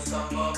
samba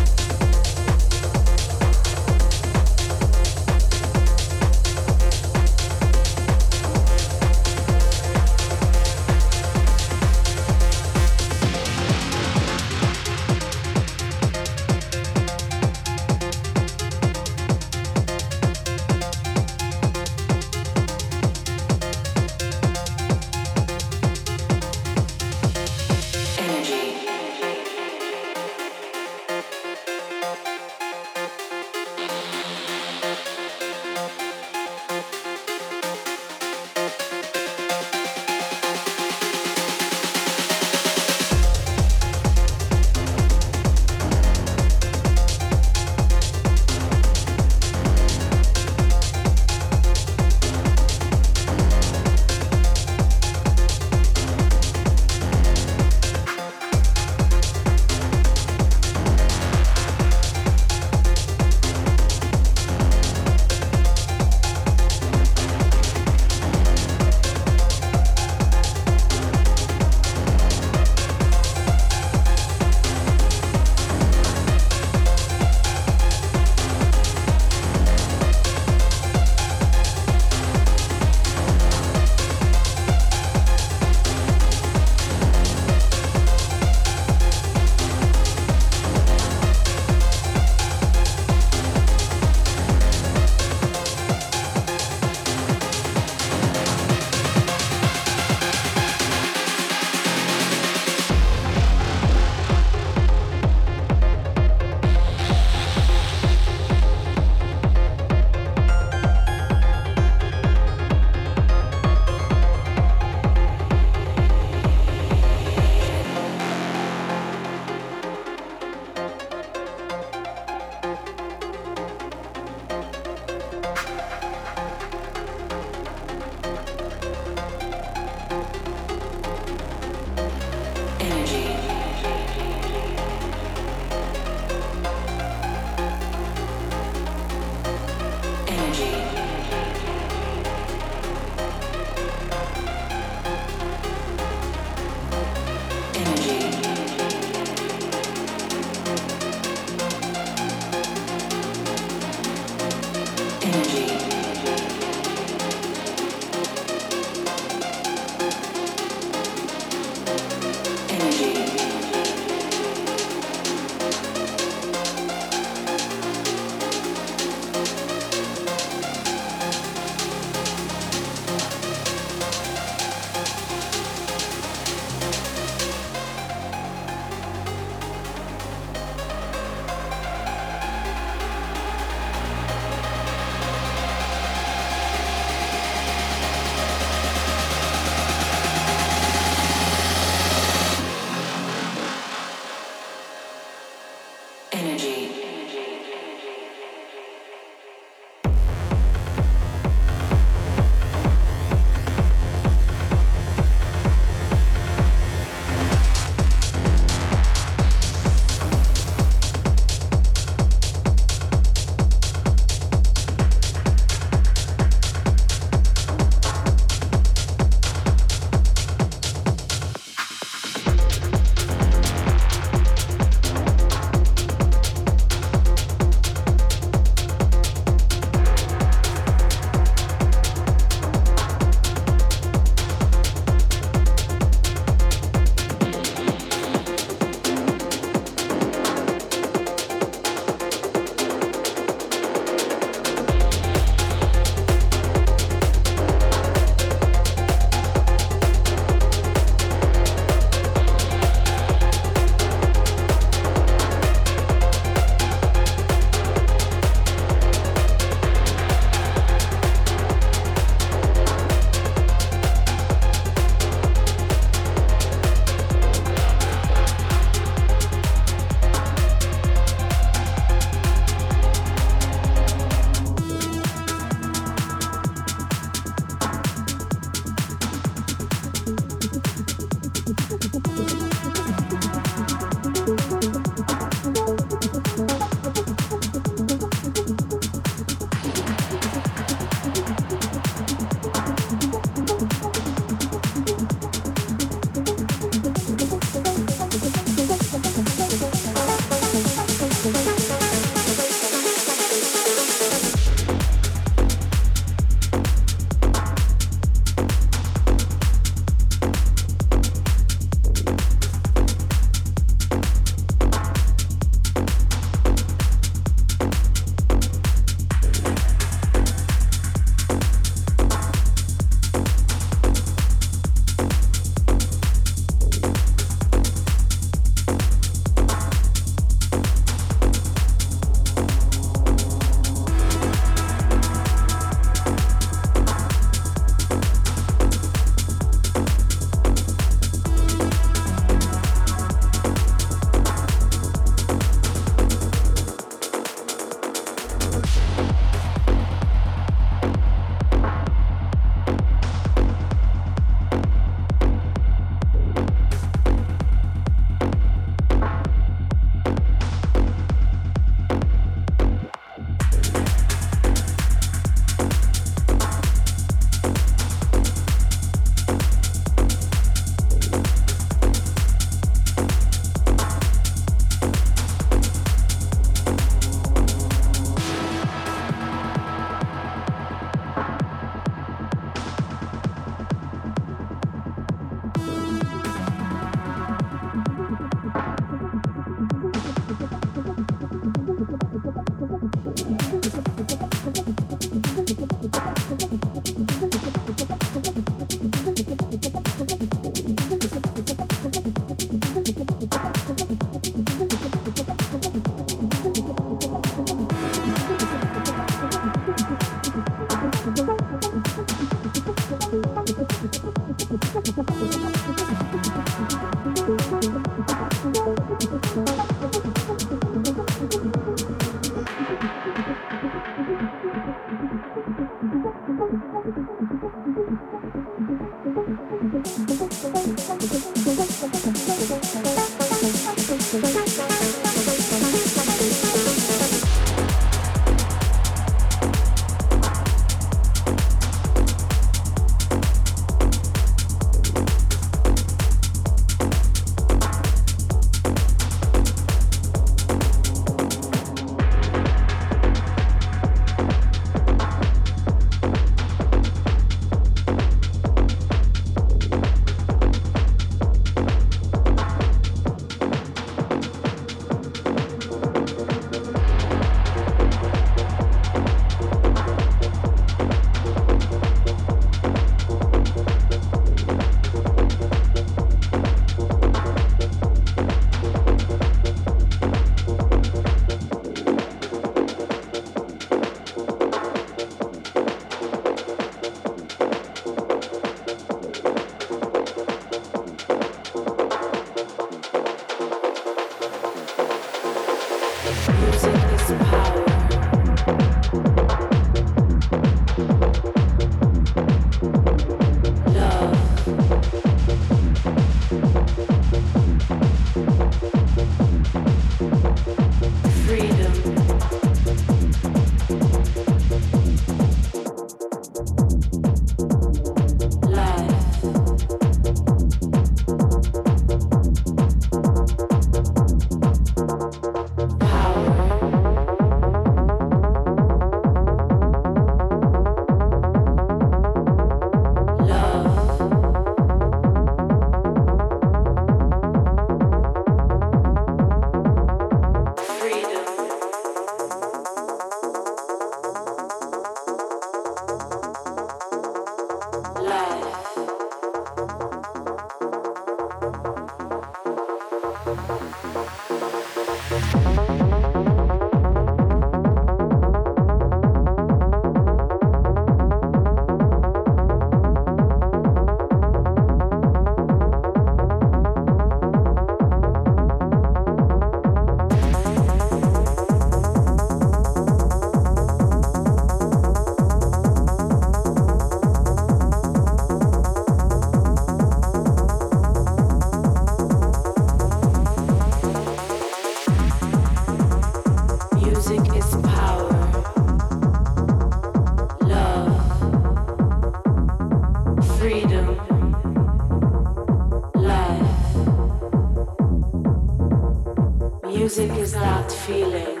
feeling.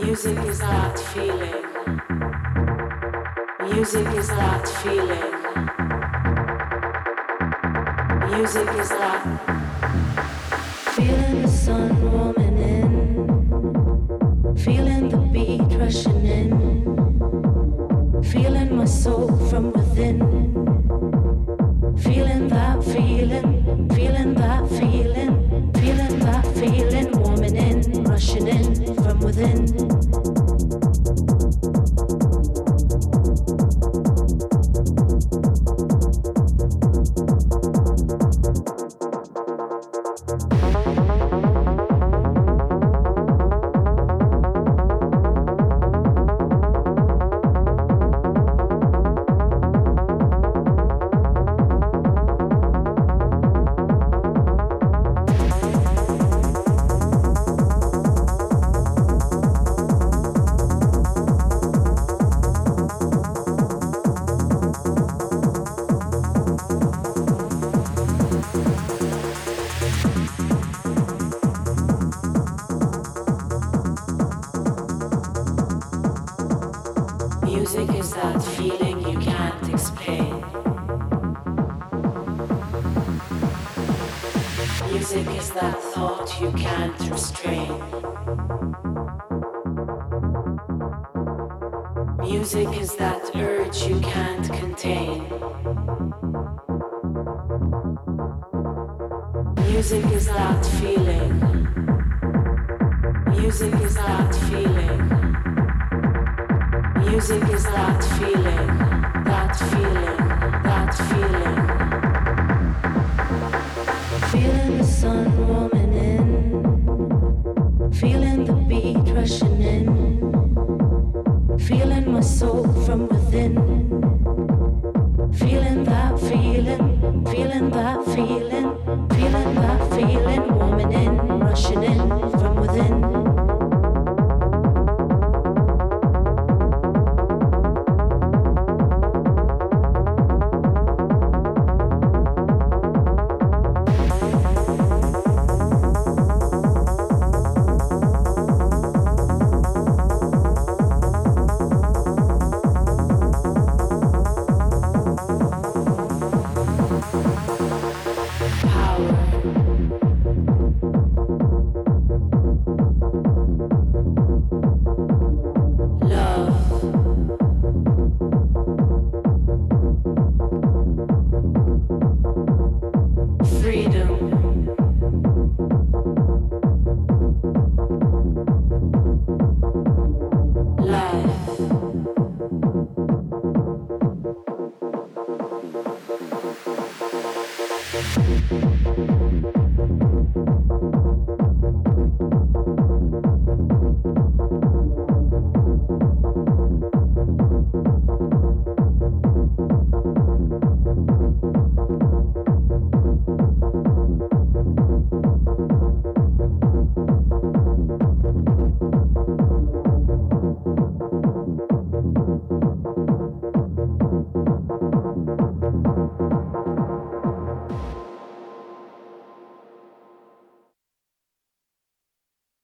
Music is not feeling. Music is not feeling. Music is not Feeling the sun warming in. Feeling the beat rushing in. Feeling my soul from within.